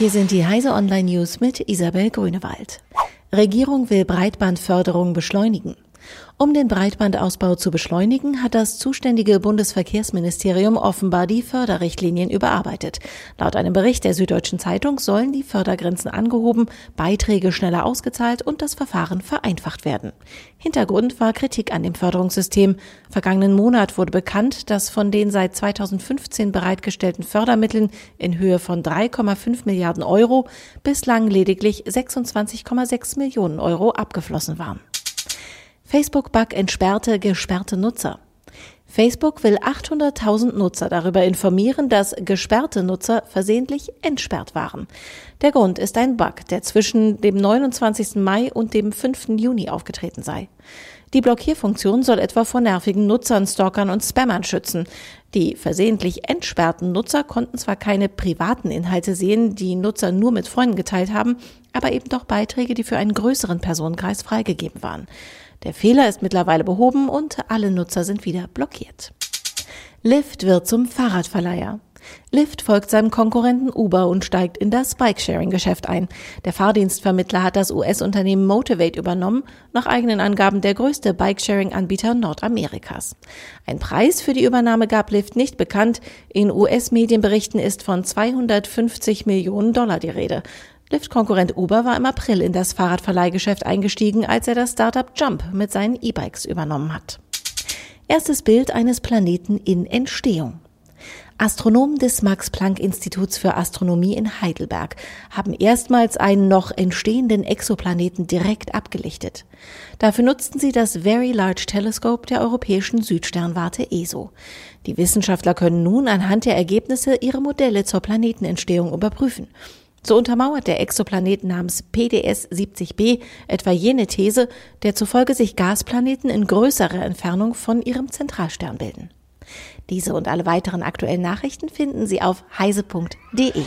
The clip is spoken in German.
Hier sind die Heise Online News mit Isabel Grünewald. Regierung will Breitbandförderung beschleunigen. Um den Breitbandausbau zu beschleunigen, hat das zuständige Bundesverkehrsministerium offenbar die Förderrichtlinien überarbeitet. Laut einem Bericht der Süddeutschen Zeitung sollen die Fördergrenzen angehoben, Beiträge schneller ausgezahlt und das Verfahren vereinfacht werden. Hintergrund war Kritik an dem Förderungssystem. Vergangenen Monat wurde bekannt, dass von den seit 2015 bereitgestellten Fördermitteln in Höhe von 3,5 Milliarden Euro bislang lediglich 26,6 Millionen Euro abgeflossen waren. Facebook-Bug entsperrte gesperrte Nutzer. Facebook will 800.000 Nutzer darüber informieren, dass gesperrte Nutzer versehentlich entsperrt waren. Der Grund ist ein Bug, der zwischen dem 29. Mai und dem 5. Juni aufgetreten sei. Die Blockierfunktion soll etwa vor nervigen Nutzern, Stalkern und Spammern schützen. Die versehentlich entsperrten Nutzer konnten zwar keine privaten Inhalte sehen, die Nutzer nur mit Freunden geteilt haben, aber eben doch Beiträge, die für einen größeren Personenkreis freigegeben waren. Der Fehler ist mittlerweile behoben und alle Nutzer sind wieder blockiert. Lyft wird zum Fahrradverleiher. Lyft folgt seinem Konkurrenten Uber und steigt in das Bikesharing-Geschäft ein. Der Fahrdienstvermittler hat das US-Unternehmen Motivate übernommen, nach eigenen Angaben der größte Bikesharing-Anbieter Nordamerikas. Ein Preis für die Übernahme gab Lyft nicht bekannt. In US-Medienberichten ist von 250 Millionen Dollar die Rede. Lyft-Konkurrent Uber war im April in das Fahrradverleihgeschäft eingestiegen, als er das Startup Jump mit seinen E-Bikes übernommen hat. Erstes Bild eines Planeten in Entstehung. Astronomen des Max-Planck-Instituts für Astronomie in Heidelberg haben erstmals einen noch entstehenden Exoplaneten direkt abgelichtet. Dafür nutzten sie das Very Large Telescope der Europäischen Südsternwarte ESO. Die Wissenschaftler können nun anhand der Ergebnisse ihre Modelle zur Planetenentstehung überprüfen. So untermauert der Exoplanet namens PDS 70b etwa jene These, der zufolge sich Gasplaneten in größerer Entfernung von ihrem Zentralstern bilden. Diese und alle weiteren aktuellen Nachrichten finden Sie auf heise.de.